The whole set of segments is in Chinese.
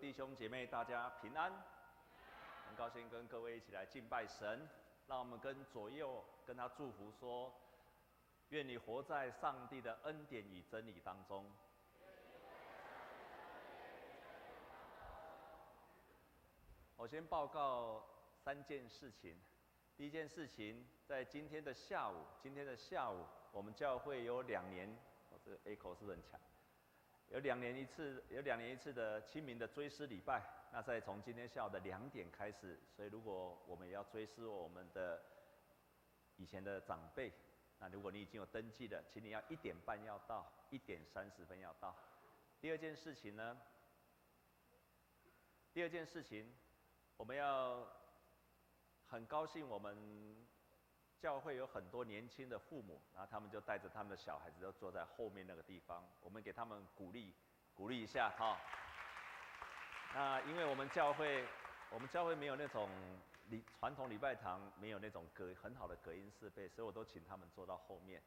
弟兄姐妹，大家平安。很高兴跟各位一起来敬拜神，让我们跟左右跟他祝福说：愿你活在上帝的恩典与真理当中。我先报告三件事情。第一件事情，在今天的下午，今天的下午，我们教会有两年，我这个 echo 是很强。有两年一次，有两年一次的清明的追思礼拜。那在从今天下午的两点开始，所以如果我们要追思我们的以前的长辈，那如果你已经有登记的，请你要一点半要到，一点三十分要到。第二件事情呢，第二件事情，我们要很高兴我们。教会有很多年轻的父母，然后他们就带着他们的小孩子都坐在后面那个地方，我们给他们鼓励，鼓励一下哈。那因为我们教会，我们教会没有那种礼传统礼拜堂，没有那种隔很好的隔音设备，所以我都请他们坐到后面。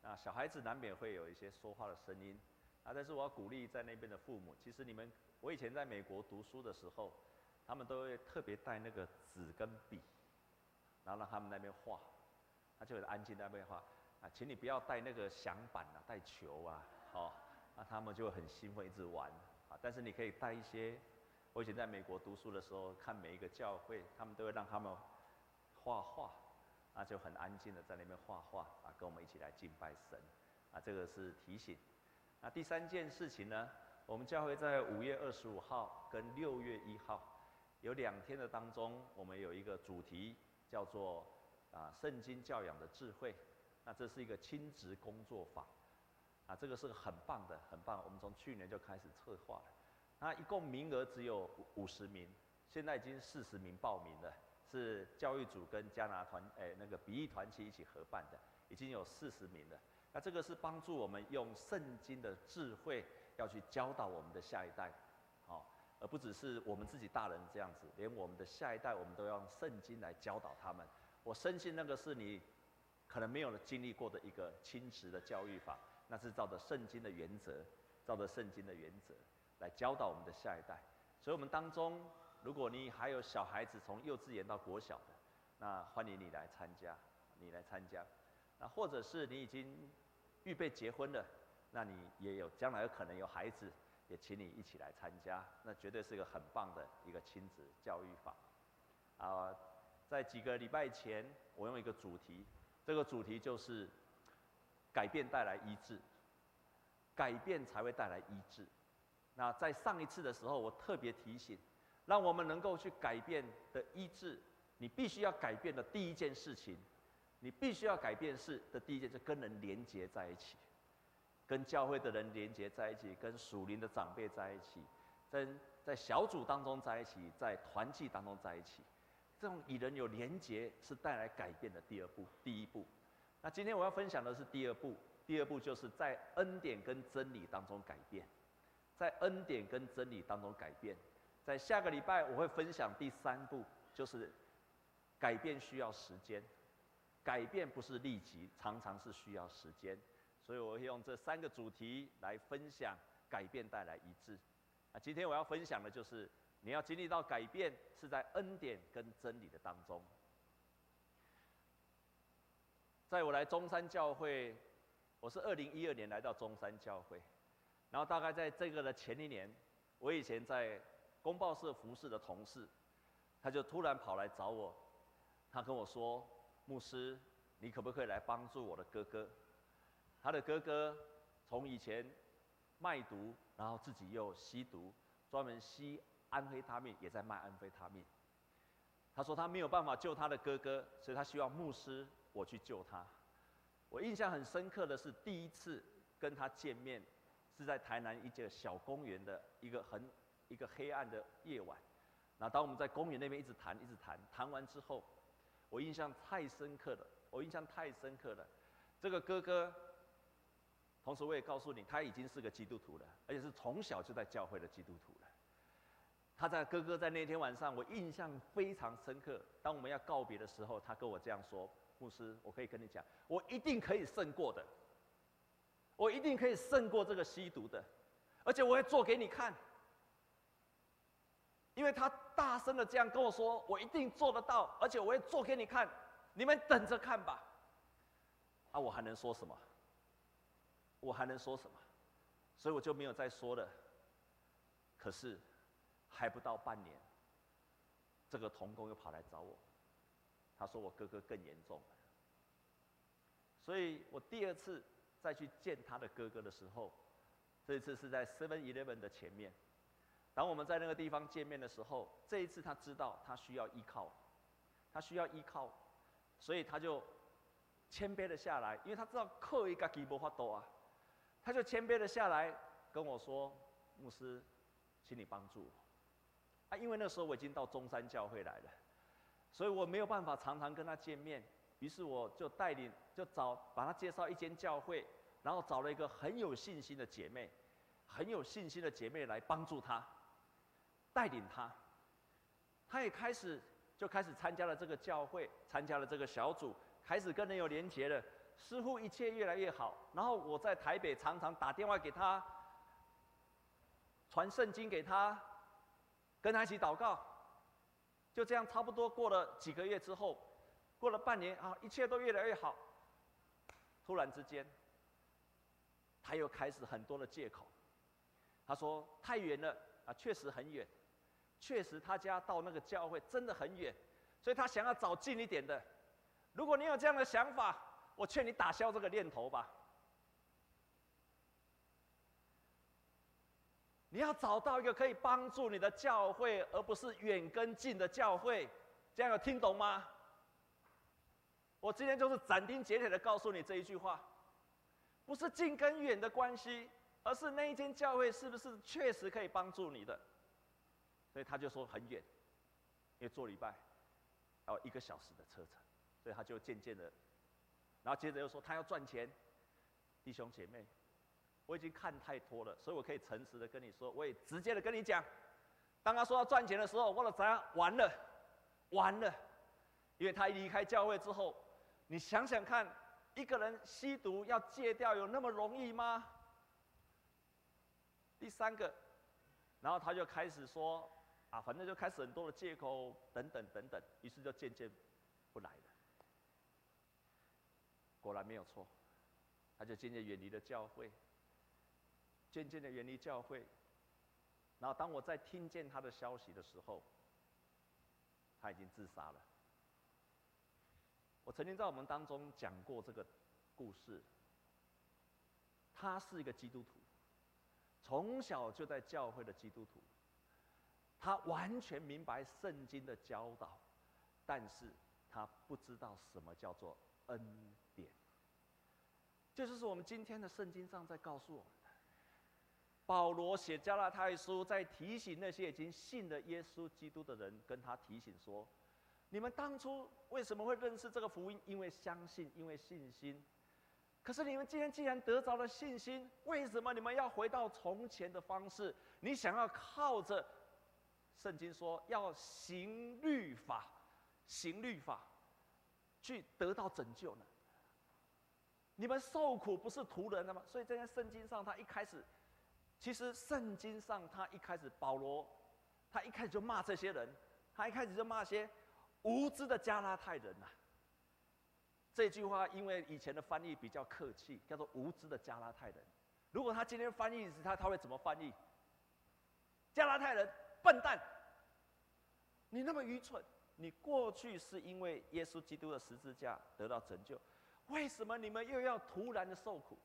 那小孩子难免会有一些说话的声音，啊，但是我要鼓励在那边的父母，其实你们，我以前在美国读书的时候，他们都会特别带那个纸跟笔，然后让他们那边画。他就很安静在那边画啊，请你不要带那个响板啊，带球啊，好，那他们就很兴奋，一直玩啊。但是你可以带一些，我以前在美国读书的时候，看每一个教会，他们都会让他们画画，那就很安静的在那边画画啊，跟我们一起来敬拜神啊。这个是提醒。那第三件事情呢，我们教会在五月二十五号跟六月一号有两天的当中，我们有一个主题叫做。啊，圣经教养的智慧，那这是一个亲职工作坊，啊，这个是很棒的，很棒。我们从去年就开始策划了，那一共名额只有五十名，现在已经四十名报名了，是教育组跟加拿团，哎，那个比翼团契一起合办的，已经有四十名了。那这个是帮助我们用圣经的智慧要去教导我们的下一代，好，而不只是我们自己大人这样子，连我们的下一代，我们都要用圣经来教导他们。我深信那个是你可能没有经历过的一个亲子的教育法，那是照着圣经的原则，照着圣经的原则来教导我们的下一代。所以，我们当中，如果你还有小孩子从幼稚园到国小的，那欢迎你来参加，你来参加。那或者是你已经预备结婚了，那你也有将来可能有孩子，也请你一起来参加。那绝对是一个很棒的一个亲子教育法，啊。在几个礼拜前，我用一个主题，这个主题就是改变带来医治，改变才会带来医治。那在上一次的时候，我特别提醒，让我们能够去改变的医治，你必须要改变的第一件事情，你必须要改变是的第一件，就跟人连接在一起，跟教会的人连接在一起，跟属灵的长辈在一起，在在小组当中在一起，在团契当中在一起。这种与人有连结是带来改变的第二步，第一步。那今天我要分享的是第二步，第二步就是在恩典跟真理当中改变，在恩典跟真理当中改变。在下个礼拜我会分享第三步，就是改变需要时间，改变不是立即，常常是需要时间。所以我会用这三个主题来分享改变带来一致。啊，今天我要分享的就是。你要经历到改变，是在恩典跟真理的当中。在我来中山教会，我是二零一二年来到中山教会，然后大概在这个的前一年，我以前在公报社服侍的同事，他就突然跑来找我，他跟我说：“牧师，你可不可以来帮助我的哥哥？他的哥哥从以前卖毒，然后自己又吸毒，专门吸。”安非他命也在卖安非他命。他说他没有办法救他的哥哥，所以他希望牧师我去救他。我印象很深刻的是第一次跟他见面，是在台南一个小公园的一个很一个黑暗的夜晚。那当我们在公园那边一直谈一直谈，谈完之后，我印象太深刻了，我印象太深刻了。这个哥哥，同时我也告诉你，他已经是个基督徒了，而且是从小就在教会的基督徒了。他在哥哥在那天晚上，我印象非常深刻。当我们要告别的时候，他跟我这样说：“牧师，我可以跟你讲，我一定可以胜过的，我一定可以胜过这个吸毒的，而且我会做给你看。”因为他大声的这样跟我说：“我一定做得到，而且我会做给你看，你们等着看吧。”啊，我还能说什么？我还能说什么？所以我就没有再说了。可是，还不到半年，这个童工又跑来找我，他说我哥哥更严重了。所以我第二次再去见他的哥哥的时候，这一次是在 Seven Eleven 的前面。当我们在那个地方见面的时候，这一次他知道他需要依靠，他需要依靠，所以他就谦卑了下来，因为他知道靠一个基无法度啊，他就谦卑了下来跟我说：“牧师，请你帮助我。”啊，因为那时候我已经到中山教会来了，所以我没有办法常常跟他见面，于是我就带领，就找把他介绍一间教会，然后找了一个很有信心的姐妹，很有信心的姐妹来帮助他。带领他，他也开始就开始参加了这个教会，参加了这个小组，开始跟人有连结了，似乎一切越来越好。然后我在台北常常打电话给他，传圣经给他，跟他一起祷告。就这样，差不多过了几个月之后，过了半年啊，一切都越来越好。突然之间，他又开始很多的借口，他说太远了啊，确实很远。确实，他家到那个教会真的很远，所以他想要找近一点的。如果你有这样的想法，我劝你打消这个念头吧。你要找到一个可以帮助你的教会，而不是远跟近的教会。这样有听懂吗？我今天就是斩钉截铁的告诉你这一句话，不是近跟远的关系，而是那一间教会是不是确实可以帮助你的。所以他就说很远，因为做礼拜要一个小时的车程，所以他就渐渐的，然后接着又说他要赚钱，弟兄姐妹，我已经看太多了，所以我可以诚实的跟你说，我也直接的跟你讲，当他说要赚钱的时候，我了怎样？完了，完了，因为他一离开教会之后，你想想看，一个人吸毒要戒掉有那么容易吗？第三个，然后他就开始说。啊，反正就开始很多的借口，等等等等，于是就渐渐不来了。果然没有错，他就渐渐远离了教会，渐渐的远离教会。然后当我在听见他的消息的时候，他已经自杀了。我曾经在我们当中讲过这个故事。他是一个基督徒，从小就在教会的基督徒。他完全明白圣经的教导，但是他不知道什么叫做恩典。这就是我们今天的圣经上在告诉我们。保罗写加拉太书，在提醒那些已经信了耶稣基督的人，跟他提醒说：你们当初为什么会认识这个福音？因为相信，因为信心。可是你们今天既然得着了信心，为什么你们要回到从前的方式？你想要靠着？圣经说要行律法，行律法，去得到拯救呢？你们受苦不是徒然的吗？所以在圣经上，他一开始，其实圣经上他一开始，保罗，他一开始就骂这些人，他一开始就骂些无知的加拉太人呐。这句话因为以前的翻译比较客气，叫做无知的加拉太人。如果他今天翻译时，他他会怎么翻译？加拉太人。笨蛋！你那么愚蠢！你过去是因为耶稣基督的十字架得到拯救，为什么你们又要突然的受苦，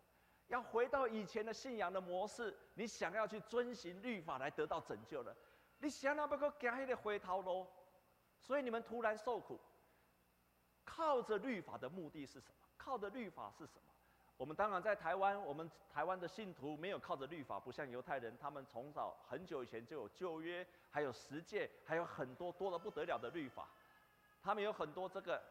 要回到以前的信仰的模式？你想要去遵循律法来得到拯救了？你想要不够赶快的回头喽？所以你们突然受苦，靠着律法的目的是什么？靠着律法是什么？我们当然在台湾，我们台湾的信徒没有靠着律法，不像犹太人，他们从早很久以前就有旧约，还有十诫，还有很多多的不得了的律法，他们有很多这个。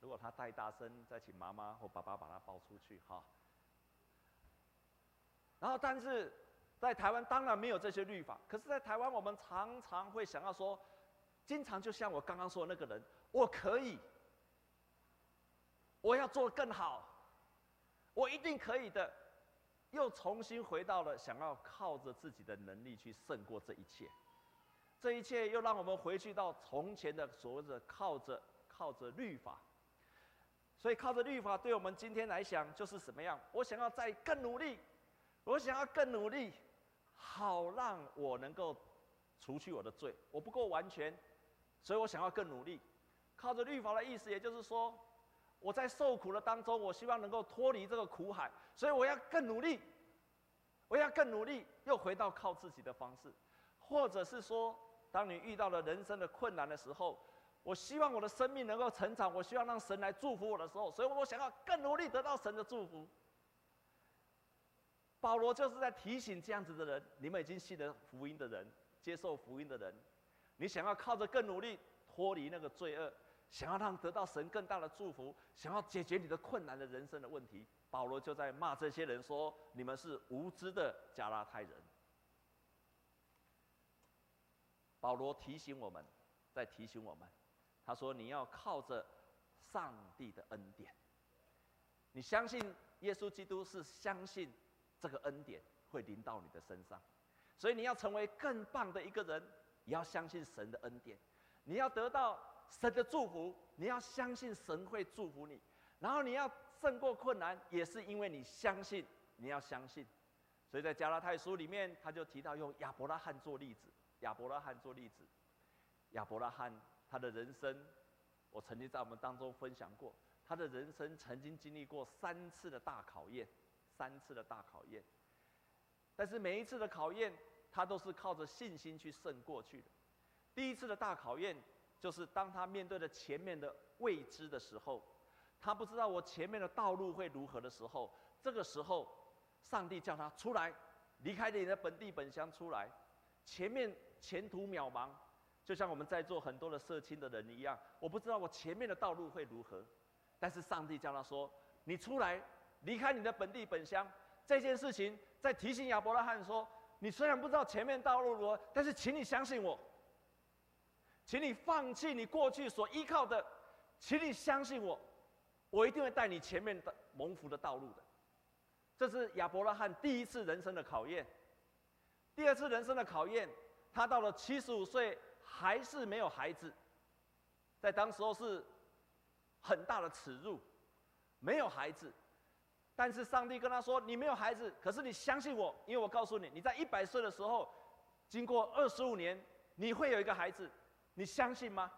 如果他太大声，再请妈妈或爸爸把他抱出去哈。然后，但是在台湾当然没有这些律法，可是，在台湾我们常常会想要说，经常就像我刚刚说的那个人，我可以。我要做更好，我一定可以的。又重新回到了想要靠着自己的能力去胜过这一切。这一切又让我们回去到从前的所谓的靠着靠着律法。所以靠着律法，对我们今天来讲就是什么样？我想要再更努力，我想要更努力，好让我能够除去我的罪。我不够完全，所以我想要更努力。靠着律法的意思，也就是说，我在受苦的当中，我希望能够脱离这个苦海，所以我要更努力，我要更努力，又回到靠自己的方式，或者是说，当你遇到了人生的困难的时候。我希望我的生命能够成长，我希望让神来祝福我的时候，所以我想要更努力得到神的祝福。保罗就是在提醒这样子的人：你们已经信了福音的人，接受福音的人，你想要靠着更努力脱离那个罪恶，想要让得到神更大的祝福，想要解决你的困难的人生的问题，保罗就在骂这些人说：你们是无知的加拉太人。保罗提醒我们，在提醒我们。他说：“你要靠着上帝的恩典，你相信耶稣基督是相信这个恩典会临到你的身上，所以你要成为更棒的一个人，也要相信神的恩典。你要得到神的祝福，你要相信神会祝福你。然后你要胜过困难，也是因为你相信。你要相信，所以在加拉太书里面，他就提到用亚伯拉罕做例子。亚伯拉罕做例子，亚伯拉罕。”他的人生，我曾经在我们当中分享过。他的人生曾经经历过三次的大考验，三次的大考验。但是每一次的考验，他都是靠着信心去胜过去的。第一次的大考验，就是当他面对着前面的未知的时候，他不知道我前面的道路会如何的时候，这个时候，上帝叫他出来，离开你的本地本乡出来，前面前途渺茫。就像我们在座很多的社青的人一样，我不知道我前面的道路会如何，但是上帝叫他说：“你出来，离开你的本地本乡。”这件事情在提醒亚伯拉罕说：“你虽然不知道前面道路如何，但是请你相信我，请你放弃你过去所依靠的，请你相信我，我一定会带你前面的蒙福的道路的。”这是亚伯拉罕第一次人生的考验。第二次人生的考验，他到了七十五岁。还是没有孩子，在当时候是很大的耻辱，没有孩子。但是上帝跟他说：“你没有孩子，可是你相信我，因为我告诉你，你在一百岁的时候，经过二十五年，你会有一个孩子，你相信吗？”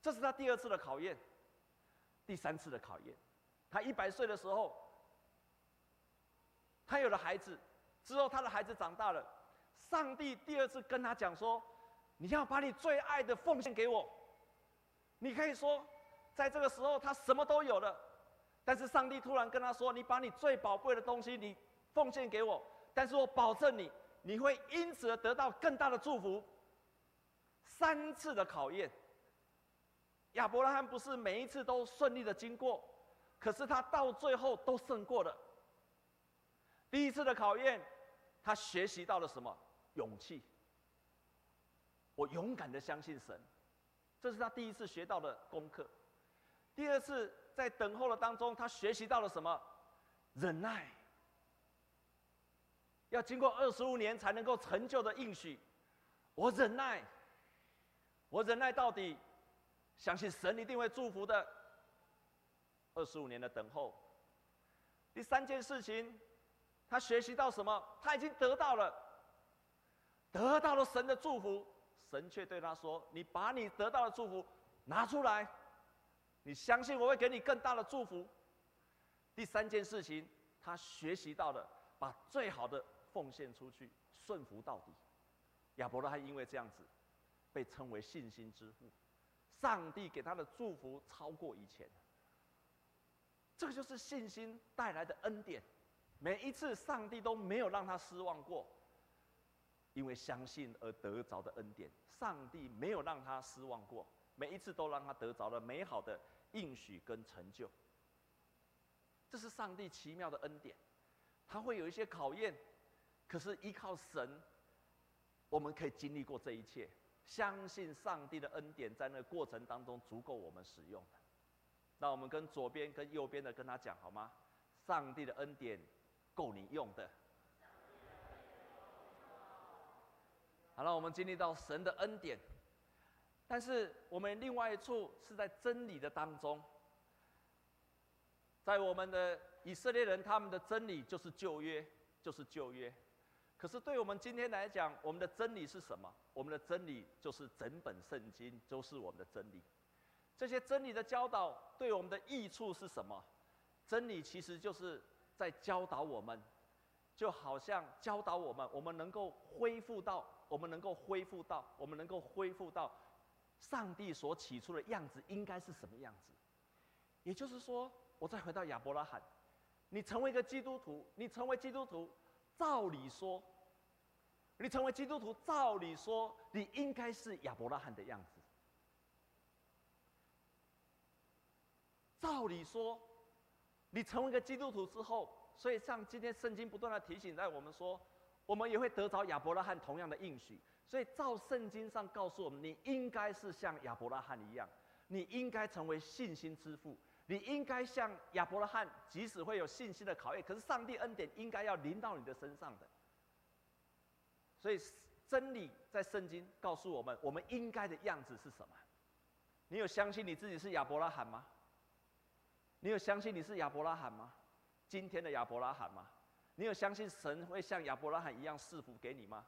这是他第二次的考验，第三次的考验。他一百岁的时候，他有了孩子，之后他的孩子长大了，上帝第二次跟他讲说。你要把你最爱的奉献给我。你可以说，在这个时候他什么都有了，但是上帝突然跟他说：“你把你最宝贵的东西，你奉献给我，但是我保证你，你会因此而得到更大的祝福。”三次的考验，亚伯拉罕不是每一次都顺利的经过，可是他到最后都胜过了。第一次的考验，他学习到了什么？勇气。我勇敢的相信神，这是他第一次学到的功课。第二次在等候的当中，他学习到了什么？忍耐。要经过二十五年才能够成就的应许，我忍耐，我忍耐到底，相信神一定会祝福的。二十五年的等候。第三件事情，他学习到什么？他已经得到了，得到了神的祝福。神却对他说：“你把你得到的祝福拿出来，你相信我会给你更大的祝福。”第三件事情，他学习到了把最好的奉献出去，顺服到底。亚伯拉罕因为这样子，被称为信心之父。上帝给他的祝福超过以前。这个就是信心带来的恩典。每一次，上帝都没有让他失望过。因为相信而得着的恩典，上帝没有让他失望过，每一次都让他得着了美好的应许跟成就。这是上帝奇妙的恩典，他会有一些考验，可是依靠神，我们可以经历过这一切。相信上帝的恩典在那过程当中足够我们使用的。那我们跟左边跟右边的跟他讲好吗？上帝的恩典够你用的。好了，我们经历到神的恩典，但是我们另外一处是在真理的当中，在我们的以色列人，他们的真理就是旧约，就是旧约。可是对我们今天来讲，我们的真理是什么？我们的真理就是整本圣经都是我们的真理。这些真理的教导对我们的益处是什么？真理其实就是在教导我们，就好像教导我们，我们能够恢复到。我们能够恢复到，我们能够恢复到上帝所起初的样子，应该是什么样子？也就是说，我再回到亚伯拉罕，你成为一个基督徒，你成为基督徒，照理说，你成为基督徒，照理说，你应该是亚伯拉罕的样子。照理说，你成为一个基督徒之后，所以像今天圣经不断的提醒在我们说。我们也会得着亚伯拉罕同样的应许，所以照圣经上告诉我们，你应该是像亚伯拉罕一样，你应该成为信心之父，你应该像亚伯拉罕，即使会有信心的考验，可是上帝恩典应该要临到你的身上的。所以真理在圣经告诉我们，我们应该的样子是什么？你有相信你自己是亚伯拉罕吗？你有相信你是亚伯拉罕吗？今天的亚伯拉罕吗？你有相信神会像亚伯拉罕一样赐福给你吗？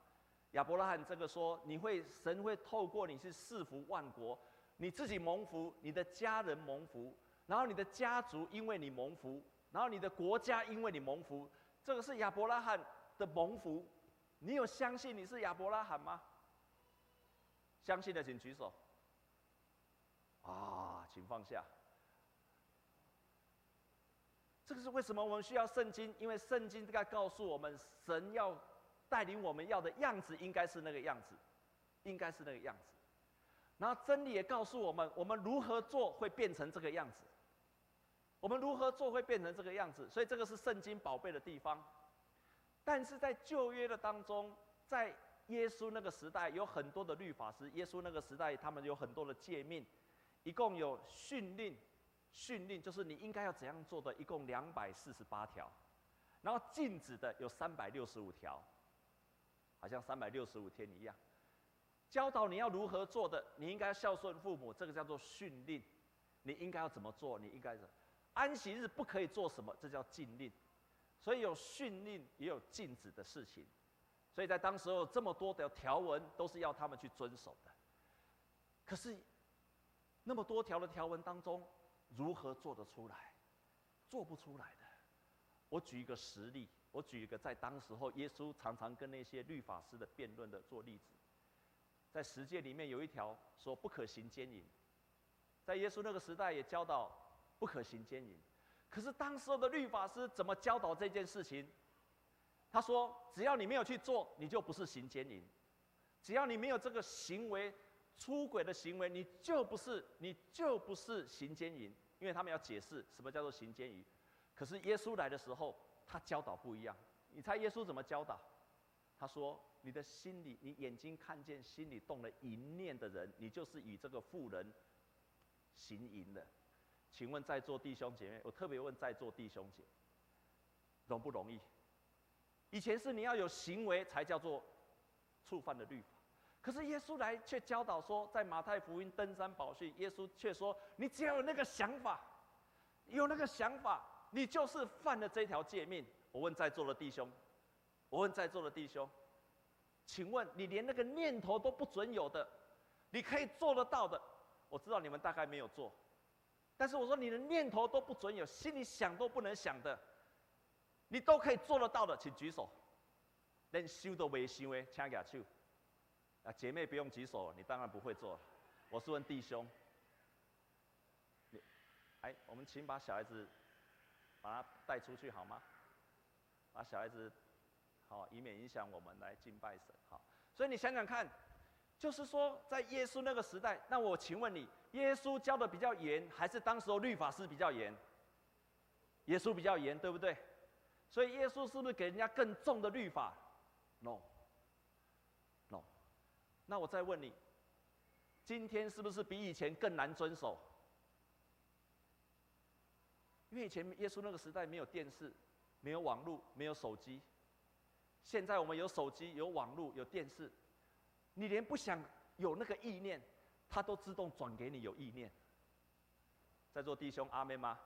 亚伯拉罕这个说，你会神会透过你去赐福万国，你自己蒙福，你的家人蒙福，然后你的家族因为你蒙福，然后你的国家因为你蒙福，这个是亚伯拉罕的蒙福。你有相信你是亚伯拉罕吗？相信的请举手。啊，请放下。这个是为什么我们需要圣经？因为圣经在告诉我们，神要带领我们要的样子应该是那个样子，应该是那个样子。然后真理也告诉我们，我们如何做会变成这个样子。我们如何做会变成这个样子？所以这个是圣经宝贝的地方。但是在旧约的当中，在耶稣那个时代有很多的律法师，耶稣那个时代他们有很多的诫命，一共有训令。训令就是你应该要怎样做的，一共两百四十八条，然后禁止的有三百六十五条，好像三百六十五天一样。教导你要如何做的，你应该孝顺父母，这个叫做训令。你应该要怎么做？你应该是安息日不可以做什么，这叫禁令。所以有训令，也有禁止的事情。所以在当时候这么多的条文，都是要他们去遵守的。可是那么多条的条文当中，如何做得出来？做不出来的。我举一个实例，我举一个在当时候耶稣常常跟那些律法师的辩论的做例子。在十诫里面有一条说不可行奸淫，在耶稣那个时代也教导不可行奸淫。可是当时候的律法师怎么教导这件事情？他说：只要你没有去做，你就不是行奸淫；只要你没有这个行为。出轨的行为，你就不是，你就不是行奸淫，因为他们要解释什么叫做行奸淫。可是耶稣来的时候，他教导不一样。你猜耶稣怎么教导？他说：“你的心里，你眼睛看见，心里动了淫念的人，你就是与这个妇人行淫的。”请问在座弟兄姐妹，我特别问在座弟兄姐，容不容易？以前是你要有行为才叫做触犯的律法。可是耶稣来却教导说，在马太福音登山宝训，耶稣却说：“你只要有那个想法，有那个想法，你就是犯了这条诫命。”我问在座的弟兄，我问在座的弟兄，请问你连那个念头都不准有的，你可以做得到的？我知道你们大概没有做，但是我说你的念头都不准有，心里想都不能想的，你都可以做得到的，请举手。连修都没修的，请举手。啊，姐妹不用举手，你当然不会做。我是问弟兄，你，哎，我们请把小孩子把他带出去好吗？把小孩子，好，以免影响我们来敬拜神。好，所以你想想看，就是说在耶稣那个时代，那我请问你，耶稣教的比较严，还是当时候律法师比较严？耶稣比较严，对不对？所以耶稣是不是给人家更重的律法？No。那我再问你，今天是不是比以前更难遵守？因为以前耶稣那个时代没有电视，没有网络，没有手机。现在我们有手机、有网络、有电视，你连不想有那个意念，它都自动转给你有意念。在座弟兄，阿妹吗？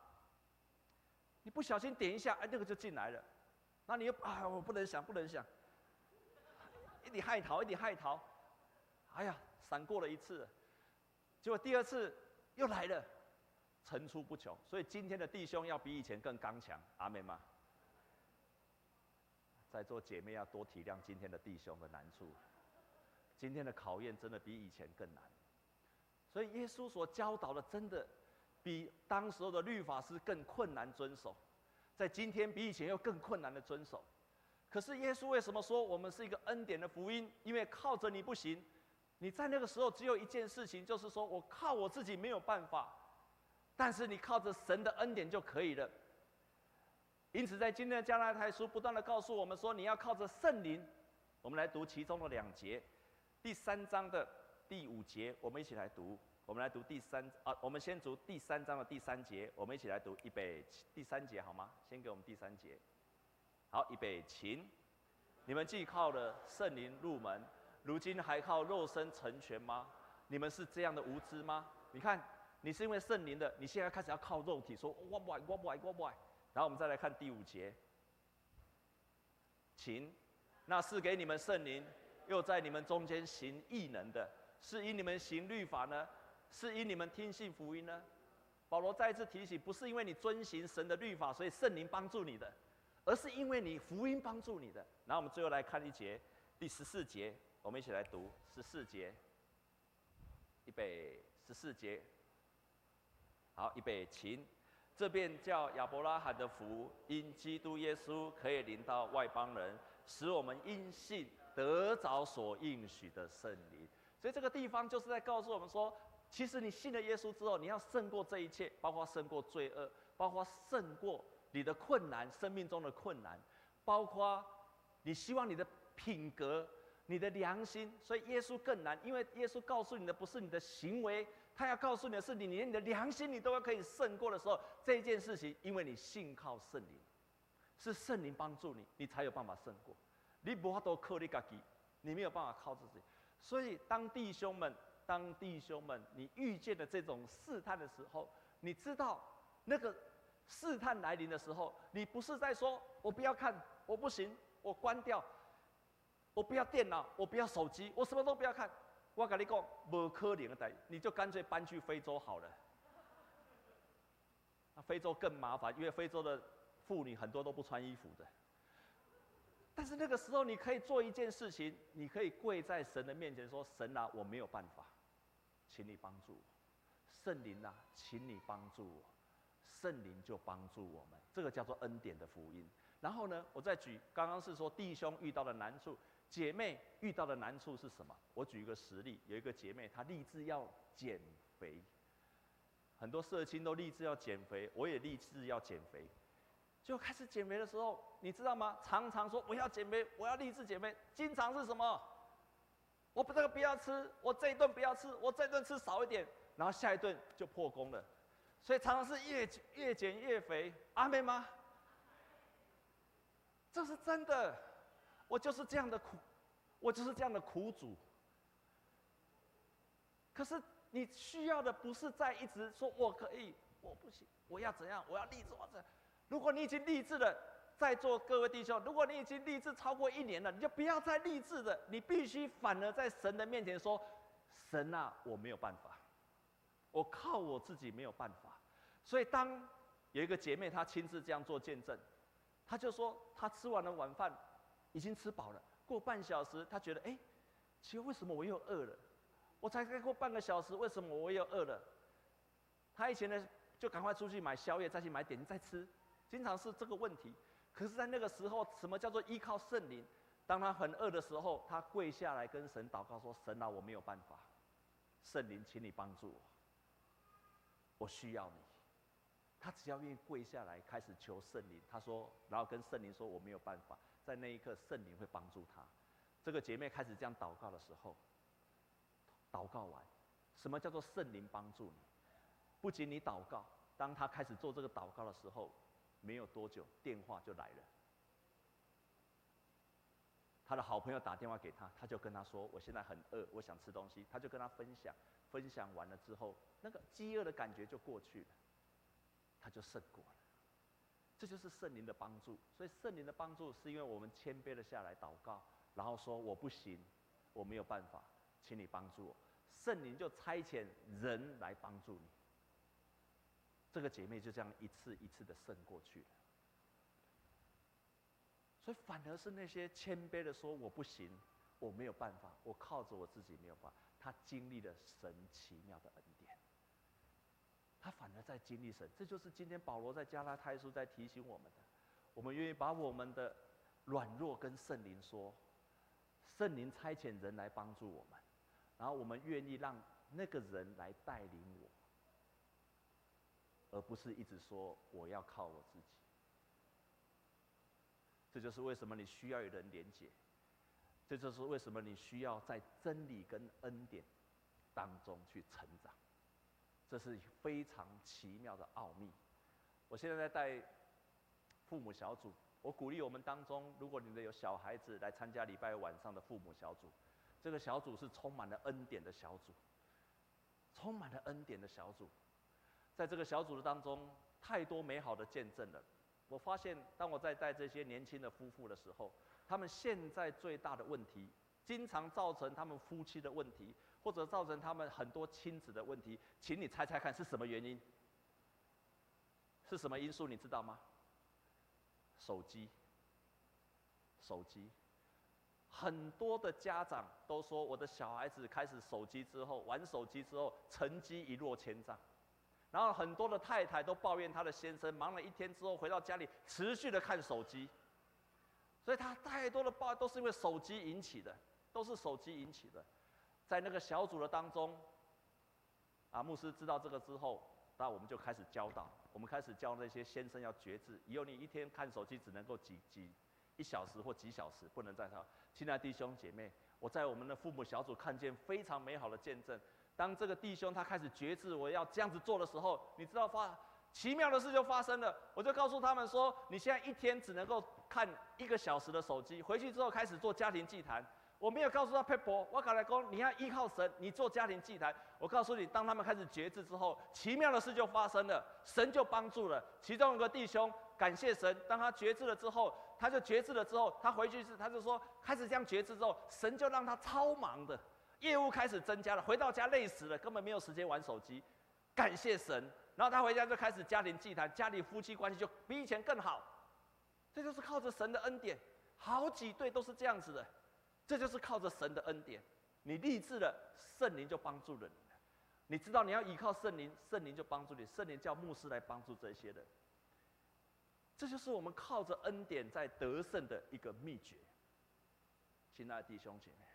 你不小心点一下，哎，那个就进来了。那你又啊，我不能想，不能想，一点害逃，一点害逃。哎呀，闪过了一次，结果第二次又来了，层出不穷。所以今天的弟兄要比以前更刚强，阿们吗？在座姐妹要多体谅今天的弟兄的难处，今天的考验真的比以前更难。所以耶稣所教导的，真的。比当时候的律法师更困难遵守，在今天比以前又更困难的遵守。可是耶稣为什么说我们是一个恩典的福音？因为靠着你不行，你在那个时候只有一件事情，就是说我靠我自己没有办法，但是你靠着神的恩典就可以了。因此，在今天的加拉太书不断的告诉我们说，你要靠着圣灵。我们来读其中的两节，第三章的第五节，我们一起来读。我们来读第三啊，我们先读第三章的第三节，我们一起来读预备第三节好吗？先给我们第三节。好，预备起。你们既靠了圣灵入门，如今还靠肉身成全吗？你们是这样的无知吗？你看，你是因为圣灵的，你现在开始要靠肉体，说我不爱，我不爱，我不爱。然后我们再来看第五节。请，那赐给你们圣灵，又在你们中间行异能的，是因你们行律法呢？是因你们听信福音呢？保罗再一次提醒，不是因为你遵行神的律法，所以圣灵帮助你的，而是因为你福音帮助你的。然后我们最后来看一节，第十四节，我们一起来读十四节。预备十四节，好，预备起。这便叫亚伯拉罕的福，因基督耶稣可以临到外邦人，使我们因信得着所应许的圣灵。所以这个地方就是在告诉我们说。其实你信了耶稣之后，你要胜过这一切，包括胜过罪恶，包括胜过你的困难，生命中的困难，包括你希望你的品格、你的良心。所以耶稣更难，因为耶稣告诉你的不是你的行为，他要告诉你的是你连你的良心你都要可以胜过的时候，这件事情，因为你信靠圣灵，是圣灵帮助你，你才有办法胜过。你不要多靠你自己，你没有办法靠自己。所以当弟兄们。当弟兄们，你遇见了这种试探的时候，你知道那个试探来临的时候，你不是在说“我不要看，我不行，我关掉，我不要电脑，我不要手机，我什么都不要看”。我跟你讲，不可能的，你就干脆搬去非洲好了。那非洲更麻烦，因为非洲的妇女很多都不穿衣服的。但是那个时候，你可以做一件事情，你可以跪在神的面前说：“神啊，我没有办法。”请你帮助我，圣灵啊，请你帮助我，圣灵就帮助我们，这个叫做恩典的福音。然后呢，我再举，刚刚是说弟兄遇到的难处，姐妹遇到的难处是什么？我举一个实例，有一个姐妹她立志要减肥，很多社青都立志要减肥，我也立志要减肥，就开始减肥的时候，你知道吗？常常说我要减肥，我要立志减肥，经常是什么？我这个不要吃，我这一顿不要吃，我这一顿吃少一点，然后下一顿就破功了，所以常常是越越减越肥，阿妹吗？这是真的，我就是这样的苦，我就是这样的苦主。可是你需要的不是在一直说我可以，我不行，我要怎样，我要立志，我怎样？如果你已经立志了。在座各位弟兄，如果你已经立志超过一年了，你就不要再立志了。你必须反而在神的面前说：“神啊，我没有办法，我靠我自己没有办法。”所以当有一个姐妹她亲自这样做见证，她就说她吃完了晚饭，已经吃饱了。过半小时，他觉得哎，奇怪，为什么我又饿了？我才刚过半个小时，为什么我又饿了？他以前呢就赶快出去买宵夜，再去买点心再吃，经常是这个问题。可是，在那个时候，什么叫做依靠圣灵？当他很饿的时候，他跪下来跟神祷告说：“神啊，我没有办法，圣灵，请你帮助我，我需要你。”他只要愿意跪下来，开始求圣灵。他说，然后跟圣灵说：“我没有办法。”在那一刻，圣灵会帮助他。这个姐妹开始这样祷告的时候，祷告完，什么叫做圣灵帮助你？不仅你祷告，当她开始做这个祷告的时候。没有多久电话就来了。他的好朋友打电话给他，他就跟他说：“我现在很饿，我想吃东西。”他就跟他分享，分享完了之后，那个饥饿的感觉就过去了，他就胜过了。这就是圣灵的帮助。所以圣灵的帮助是因为我们谦卑的下来祷告，然后说：“我不行，我没有办法，请你帮助我。”圣灵就差遣人来帮助你。这个姐妹就这样一次一次的胜过去了。所以反而是那些谦卑的说，我不行，我没有办法，我靠着我自己没有办法。他经历了神奇妙的恩，他反而在经历神。这就是今天保罗在加拉太书在提醒我们的。我们愿意把我们的软弱跟圣灵说，圣灵差遣人来帮助我们，然后我们愿意让那个人来带领我，而不是一直说我要靠我自己。这就是为什么你需要有人连接，这就是为什么你需要在真理跟恩典当中去成长，这是非常奇妙的奥秘。我现在在带父母小组，我鼓励我们当中，如果你的有小孩子来参加礼拜晚上的父母小组，这个小组是充满了恩典的小组，充满了恩典的小组，在这个小组的当中，太多美好的见证了。我发现，当我在带这些年轻的夫妇的时候，他们现在最大的问题，经常造成他们夫妻的问题，或者造成他们很多亲子的问题。请你猜猜看是什么原因？是什么因素？你知道吗？手机。手机。很多的家长都说，我的小孩子开始手机之后，玩手机之后，成绩一落千丈。然后很多的太太都抱怨她的先生忙了一天之后回到家里持续的看手机，所以他太多的抱怨都是因为手机引起的，都是手机引起的。在那个小组的当中，啊，牧师知道这个之后，那我们就开始教导，我们开始教那些先生要觉知，以后你一天看手机只能够几几一小时或几小时，不能再看。亲爱弟兄姐妹，我在我们的父母小组看见非常美好的见证。当这个弟兄他开始觉知，我要这样子做的时候，你知道发奇妙的事就发生了。我就告诉他们说：“你现在一天只能够看一个小时的手机，回去之后开始做家庭祭坛。”我没有告诉他佩伯，我跟他说：“你要依靠神，你做家庭祭坛。”我告诉你，当他们开始觉知之后，奇妙的事就发生了，神就帮助了。其中一个弟兄感谢神，当他觉知了之后，他就觉知了之后，他回去是他就说，开始这样觉知之后，神就让他超忙的。业务开始增加了，回到家累死了，根本没有时间玩手机。感谢神，然后他回家就开始家庭祭坛，家里夫妻关系就比以前更好。这就是靠着神的恩典，好几对都是这样子的。这就是靠着神的恩典，你立志了，圣灵就帮助了你。你知道你要依靠圣灵，圣灵就帮助你。圣灵叫牧师来帮助这些人。这就是我们靠着恩典在得胜的一个秘诀。亲爱的弟兄姐妹。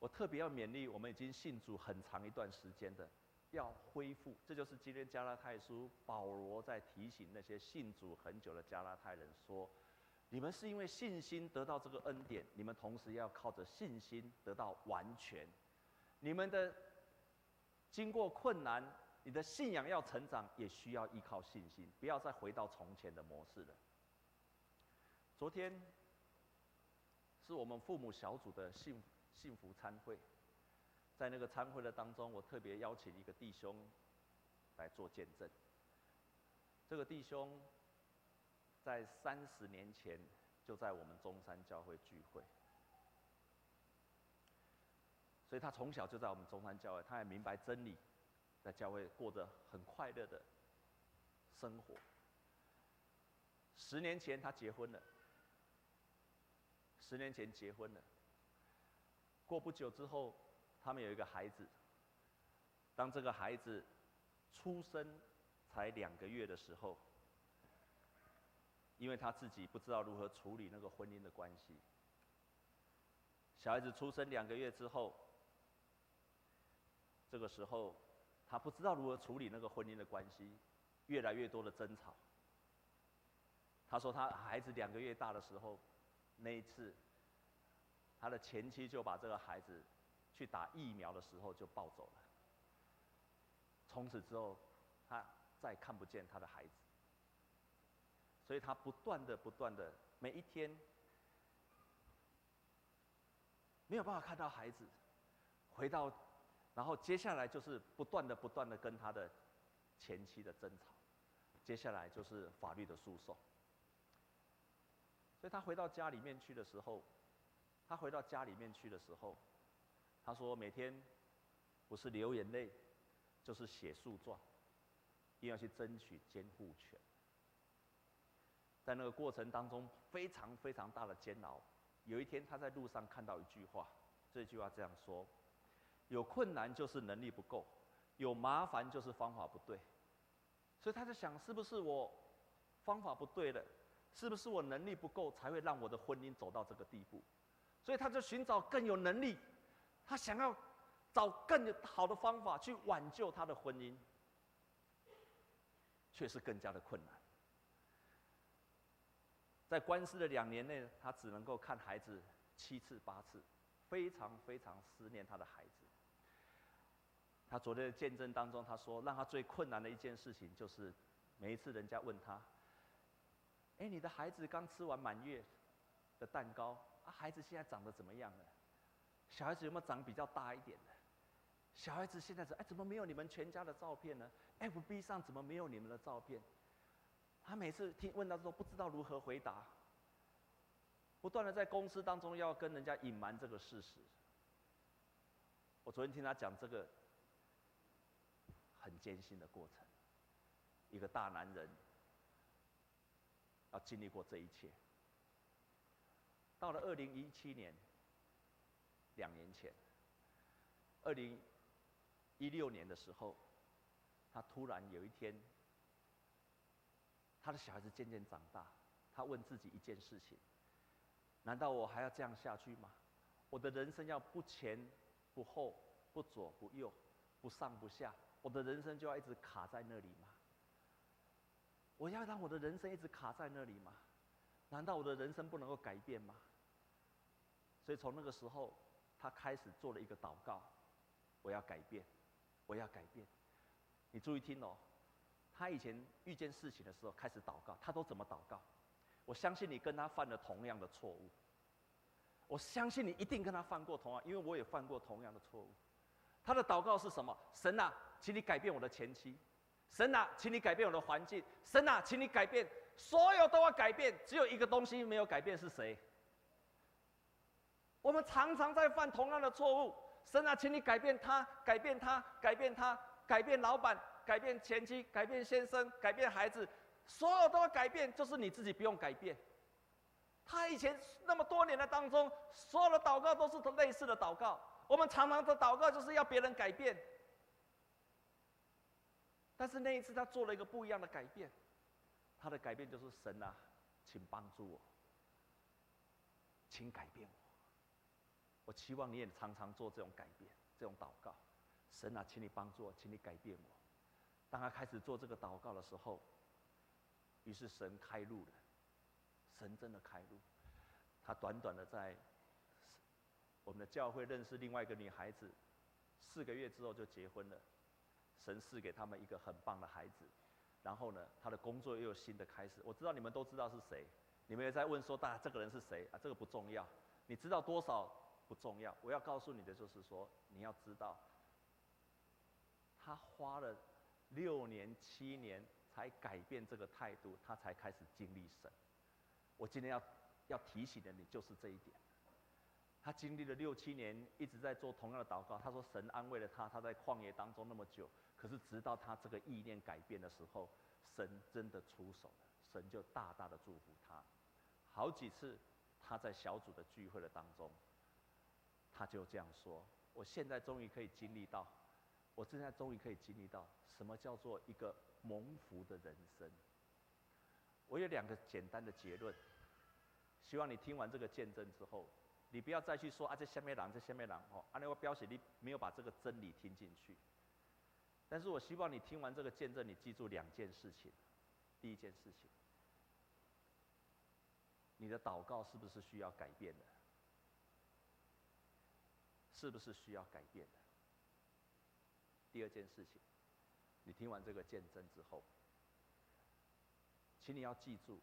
我特别要勉励我们已经信主很长一段时间的，要恢复。这就是今天加拉太书保罗在提醒那些信主很久的加拉太人说：你们是因为信心得到这个恩典，你们同时要靠着信心得到完全。你们的经过困难，你的信仰要成长，也需要依靠信心，不要再回到从前的模式了。昨天是我们父母小组的幸。幸福餐会，在那个餐会的当中，我特别邀请一个弟兄来做见证。这个弟兄在三十年前就在我们中山教会聚会，所以他从小就在我们中山教会，他也明白真理，在教会过着很快乐的生活。十年前他结婚了，十年前结婚了。过不久之后，他们有一个孩子。当这个孩子出生才两个月的时候，因为他自己不知道如何处理那个婚姻的关系，小孩子出生两个月之后，这个时候他不知道如何处理那个婚姻的关系，越来越多的争吵。他说他孩子两个月大的时候，那一次。他的前妻就把这个孩子去打疫苗的时候就抱走了。从此之后，他再看不见他的孩子。所以他不断的、不断的，每一天没有办法看到孩子回到，然后接下来就是不断的、不断的跟他的前妻的争吵，接下来就是法律的诉讼。所以他回到家里面去的时候，他回到家里面去的时候，他说每天不是流眼泪，就是写诉状，一定要去争取监护权。在那个过程当中，非常非常大的煎熬。有一天，他在路上看到一句话，这句话这样说：“有困难就是能力不够，有麻烦就是方法不对。”所以他在想，是不是我方法不对了？是不是我能力不够，才会让我的婚姻走到这个地步？所以他就寻找更有能力，他想要找更好的方法去挽救他的婚姻，却是更加的困难。在官司的两年内，他只能够看孩子七次八次，非常非常思念他的孩子。他昨天的见证当中，他说让他最困难的一件事情，就是每一次人家问他：“哎，你的孩子刚吃完满月的蛋糕啊，孩子现在长得怎么样了？小孩子有没有长比较大一点的？小孩子现在怎哎怎么没有你们全家的照片呢？FB 上怎么没有你们的照片？”他每次听问到说不知道如何回答，不断的在公司当中要跟人家隐瞒这个事实。我昨天听他讲这个很艰辛的过程，一个大男人要经历过这一切。到了二零一七年，两年前，二零一六年的时候，他突然有一天。他的小孩子渐渐长大，他问自己一件事情：难道我还要这样下去吗？我的人生要不前不后，不左不右，不上不下，我的人生就要一直卡在那里吗？我要让我的人生一直卡在那里吗？难道我的人生不能够改变吗？所以从那个时候，他开始做了一个祷告：我要改变，我要改变。你注意听哦。他以前遇见事情的时候开始祷告，他都怎么祷告？我相信你跟他犯了同样的错误。我相信你一定跟他犯过同样，因为我也犯过同样的错误。他的祷告是什么？神啊，请你改变我的前妻。神啊，请你改变我的环境。神啊，请你改变，所有都要改变，只有一个东西没有改变，是谁？我们常常在犯同样的错误。神啊，请你改变他，改变他，改变他，改变老板。改变前妻，改变先生，改变孩子，所有都要改变，就是你自己不用改变。他以前那么多年的当中，所有的祷告都是类似的祷告。我们常常的祷告就是要别人改变，但是那一次他做了一个不一样的改变，他的改变就是神啊，请帮助我，请改变我。我期望你也常常做这种改变，这种祷告。神啊，请你帮助我，请你改变我。当他开始做这个祷告的时候，于是神开路了，神真的开路。他短短的在我们的教会认识另外一个女孩子，四个月之后就结婚了。神赐给他们一个很棒的孩子，然后呢，他的工作又有新的开始。我知道你们都知道是谁，你们也在问说，大家这个人是谁啊？这个不重要，你知道多少不重要。我要告诉你的就是说，你要知道，他花了。六年七年才改变这个态度，他才开始经历神。我今天要要提醒的你就是这一点。他经历了六七年，一直在做同样的祷告。他说神安慰了他，他在旷野当中那么久，可是直到他这个意念改变的时候，神真的出手了，神就大大的祝福他。好几次他在小组的聚会的当中，他就这样说：我现在终于可以经历到。我现在终于可以经历到什么叫做一个蒙福的人生。我有两个简单的结论，希望你听完这个见证之后，你不要再去说啊，这下面狼，这下面狼哦，啊，那个标写你没有把这个真理听进去。但是我希望你听完这个见证，你记住两件事情。第一件事情，你的祷告是不是需要改变的？是不是需要改变的？第二件事情，你听完这个见证之后，请你要记住，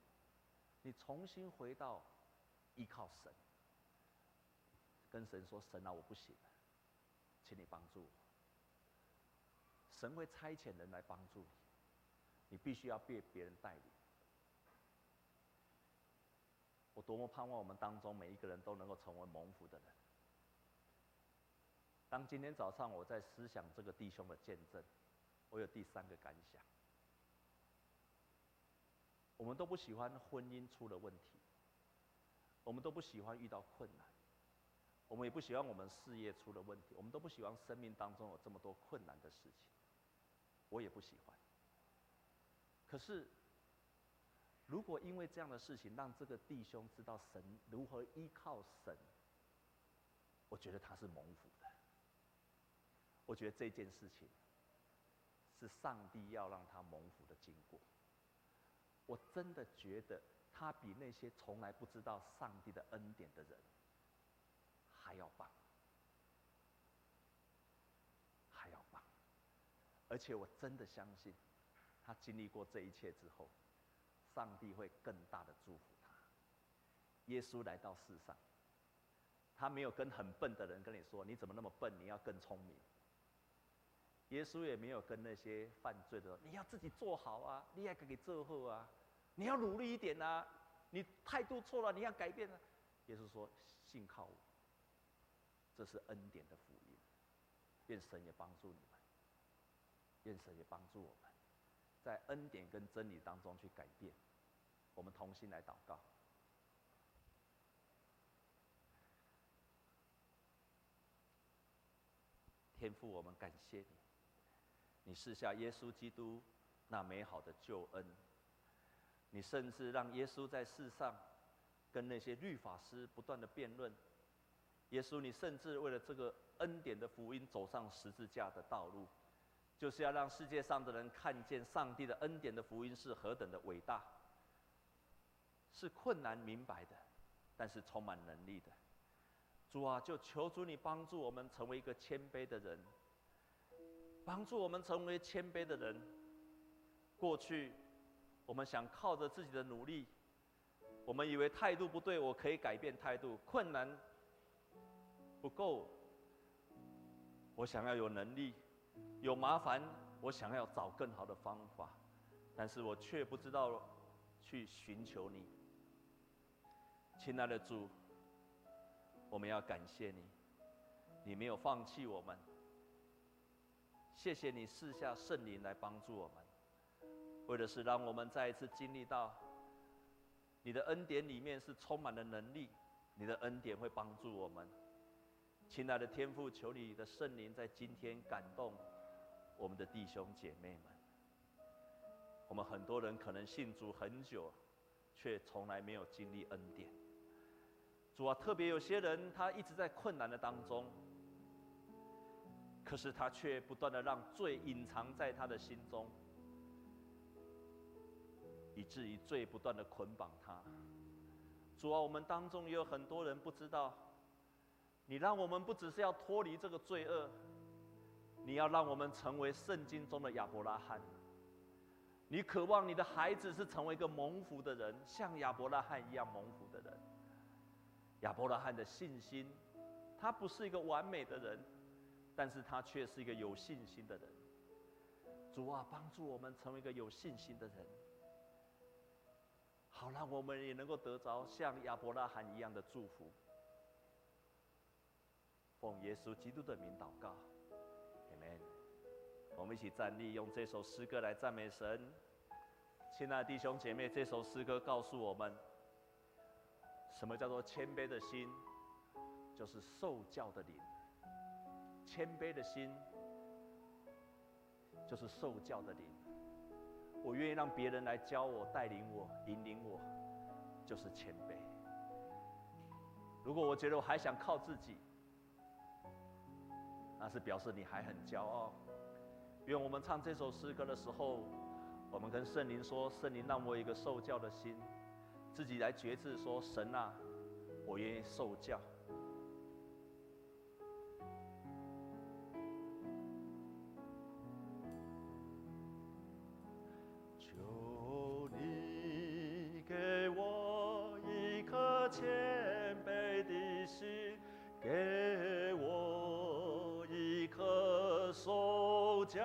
你重新回到依靠神，跟神说：“神啊，我不行了，请你帮助我。”神会差遣人来帮助你，你必须要被别人带领。我多么盼望我们当中每一个人都能够成为蒙福的人。当今天早上我在思想这个弟兄的见证，我有第三个感想。我们都不喜欢婚姻出了问题，我们都不喜欢遇到困难，我们也不喜欢我们事业出了问题，我们都不喜欢生命当中有这么多困难的事情，我也不喜欢。可是，如果因为这样的事情让这个弟兄知道神如何依靠神，我觉得他是蒙福的。我觉得这件事情是上帝要让他蒙福的经过。我真的觉得他比那些从来不知道上帝的恩典的人还要棒，还要棒。而且我真的相信，他经历过这一切之后，上帝会更大的祝福他。耶稣来到世上，他没有跟很笨的人跟你说：“你怎么那么笨？你要更聪明。”耶稣也没有跟那些犯罪的说：“你要自己做好啊，你要给做好啊，你要努力一点啊，你态度错了，你要改变啊。”耶稣说：“信靠我，这是恩典的福音。愿神也帮助你们，愿神也帮助我们，在恩典跟真理当中去改变。我们同心来祷告。天父，我们感谢你。”你赐下耶稣基督那美好的救恩，你甚至让耶稣在世上跟那些律法师不断的辩论。耶稣，你甚至为了这个恩典的福音走上十字架的道路，就是要让世界上的人看见上帝的恩典的福音是何等的伟大，是困难明白的，但是充满能力的。主啊，就求主你帮助我们成为一个谦卑的人。帮助我们成为谦卑的人。过去，我们想靠着自己的努力，我们以为态度不对，我可以改变态度。困难不够，我想要有能力；有麻烦，我想要找更好的方法。但是我却不知道去寻求你，亲爱的主，我们要感谢你，你没有放弃我们。谢谢你赐下圣灵来帮助我们，为的是让我们再一次经历到你的恩典里面是充满了能力，你的恩典会帮助我们。亲爱的天父，求你的圣灵在今天感动我们的弟兄姐妹们。我们很多人可能信主很久，却从来没有经历恩典。主啊，特别有些人他一直在困难的当中。可是他却不断的让罪隐藏在他的心中，以至于罪不断的捆绑他。主啊，我们当中也有很多人不知道，你让我们不只是要脱离这个罪恶，你要让我们成为圣经中的亚伯拉罕。你渴望你的孩子是成为一个蒙福的人，像亚伯拉罕一样蒙福的人。亚伯拉罕的信心，他不是一个完美的人。但是他却是一个有信心的人。主啊，帮助我们成为一个有信心的人，好让我们也能够得着像亚伯拉罕一样的祝福。奉耶稣基督的名祷告，阿门。我们一起站立，用这首诗歌来赞美神。亲爱的弟兄姐妹，这首诗歌告诉我们，什么叫做谦卑的心，就是受教的灵。谦卑的心，就是受教的灵。我愿意让别人来教我、带领我、引领我，就是谦卑。如果我觉得我还想靠自己，那是表示你还很骄傲。愿我们唱这首诗歌的时候，我们跟圣灵说：“圣灵，让我有一个受教的心，自己来决志说：神啊，我愿意受教。”求你给我一颗谦卑的心给我一颗受教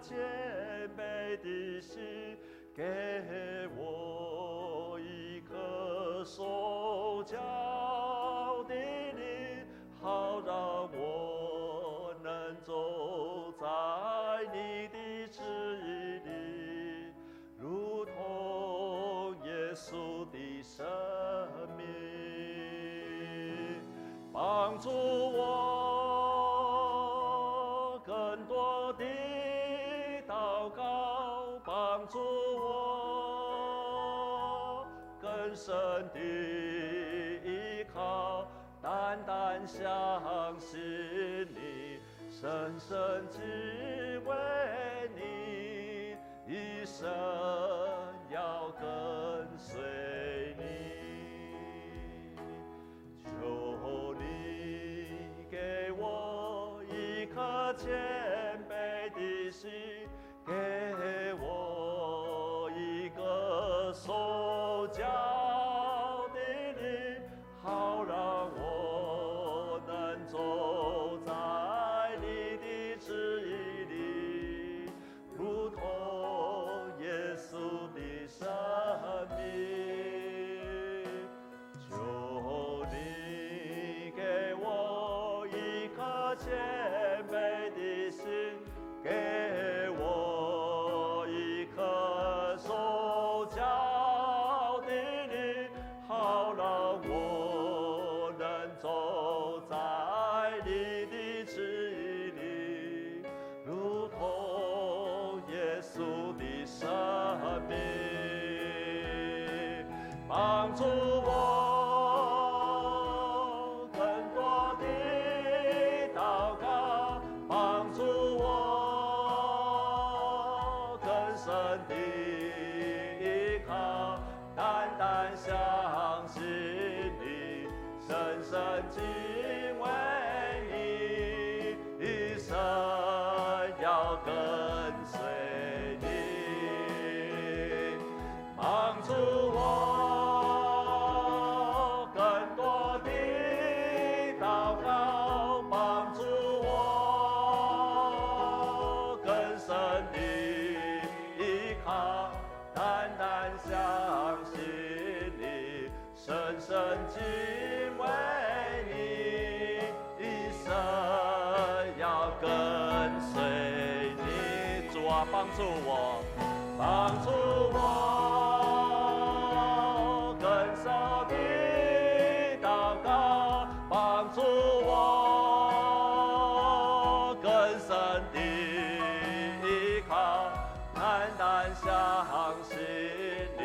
谦卑的心，给我一颗受教的灵，好让我能走在你的旨意里，如同耶稣的生命，帮助我。深的依靠，单单相信你，深深只为你，一生帮助我，帮助我，帮助我更深的祷告，帮助我，更深的依靠，单单相信你，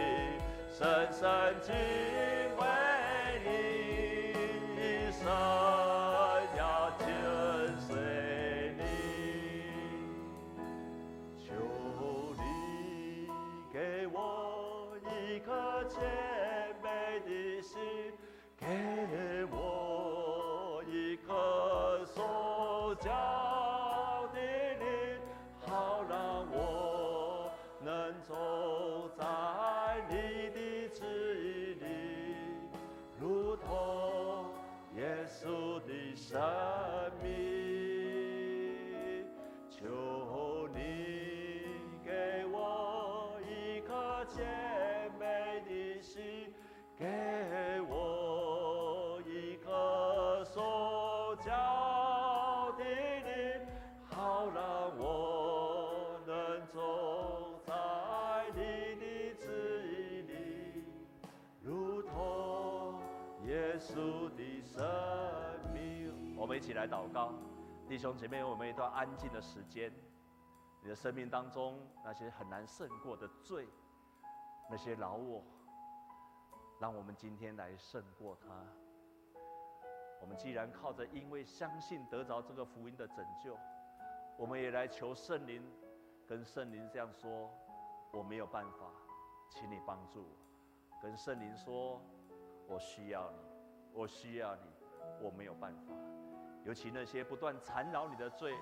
深深敬稣的生命。我们一起来祷告，弟兄姐妹，我们一段安静的时间。你的生命当中那些很难胜过的罪，那些老我。让我们今天来胜过他。我们既然靠着，因为相信得着这个福音的拯救，我们也来求圣灵，跟圣灵这样说：我没有办法，请你帮助我。跟圣灵说：我需要你，我需要你，我没有办法。尤其那些不断缠绕你的罪，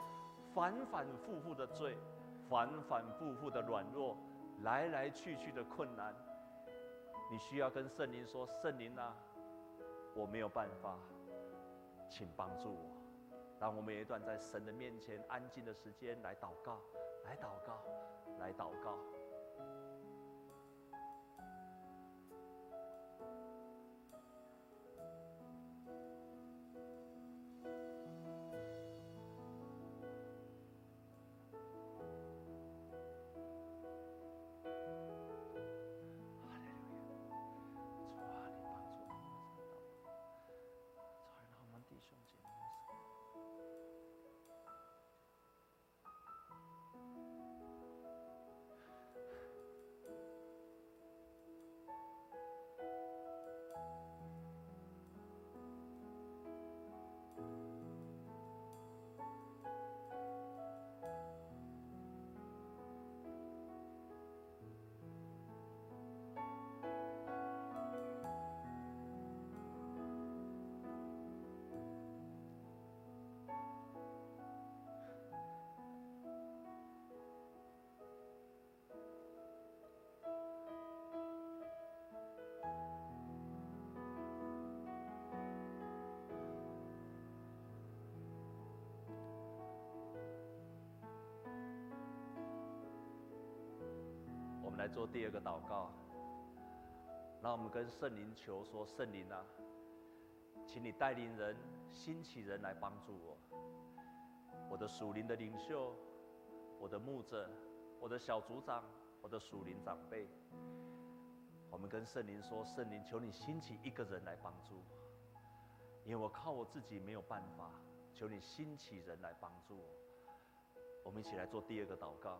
反反复复的罪，反反复复的软弱，来来去去的困难，你需要跟圣灵说：“圣灵啊，我没有办法，请帮助我。”让我们有一段在神的面前安静的时间来祷告，来祷告，来祷告。来做第二个祷告，让我们跟圣灵求说：圣灵啊，请你带领人兴起人来帮助我，我的属灵的领袖，我的牧者，我的小组长，我的属灵长辈。我们跟圣灵说：圣灵，求你兴起一个人来帮助我，因为我靠我自己没有办法，求你兴起人来帮助我。我们一起来做第二个祷告。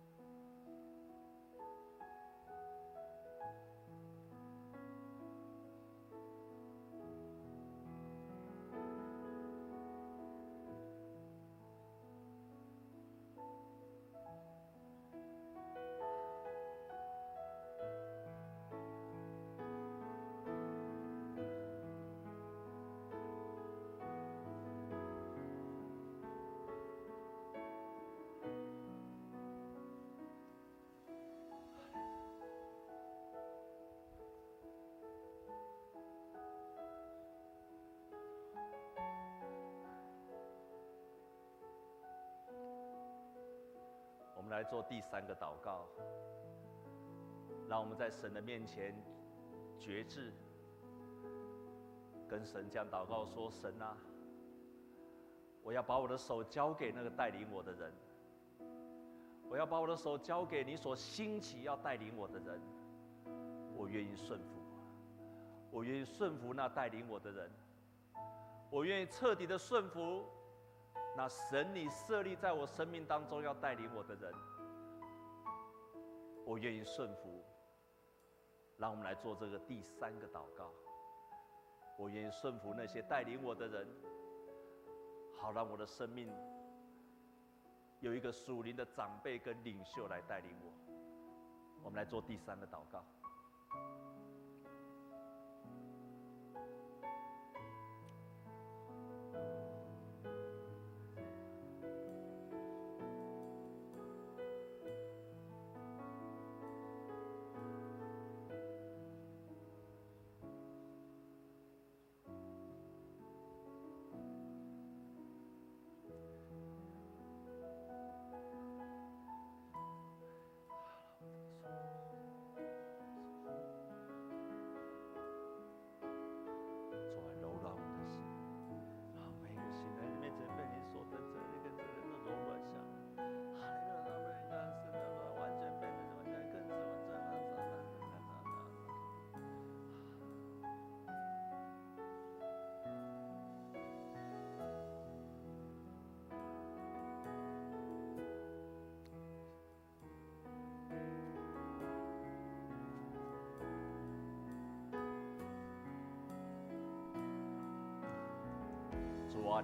们来做第三个祷告，让我们在神的面前决志，跟神这样祷告说：“神啊，我要把我的手交给那个带领我的人，我要把我的手交给你所兴起要带领我的人，我愿意顺服，我。愿意顺服那带领我的人，我愿意彻底的顺服。”那神，你设立在我生命当中要带领我的人，我愿意顺服。让我们来做这个第三个祷告。我愿意顺服那些带领我的人，好让我的生命有一个属灵的长辈跟领袖来带领我。我们来做第三个祷告。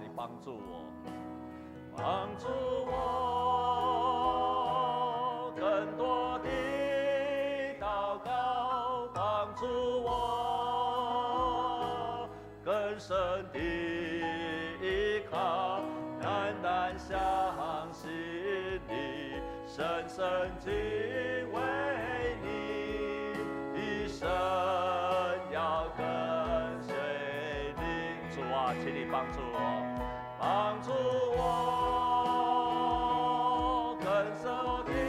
你帮助我，帮助我，更多的祷告，帮助我，更深的依靠，单单相信你，深深敬。请你帮助我，帮助我。弟兄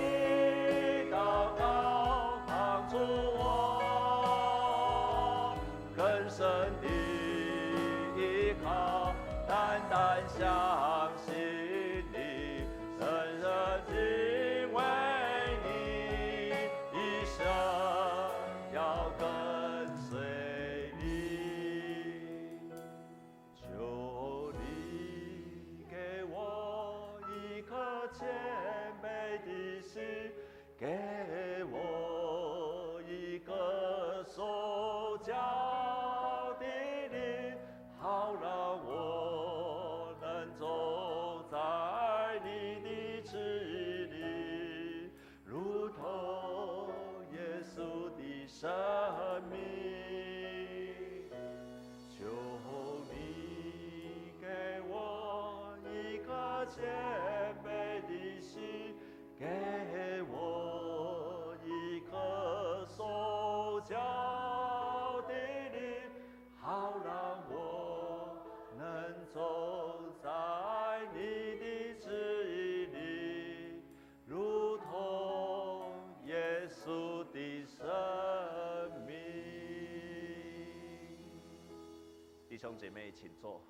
姐妹，请坐。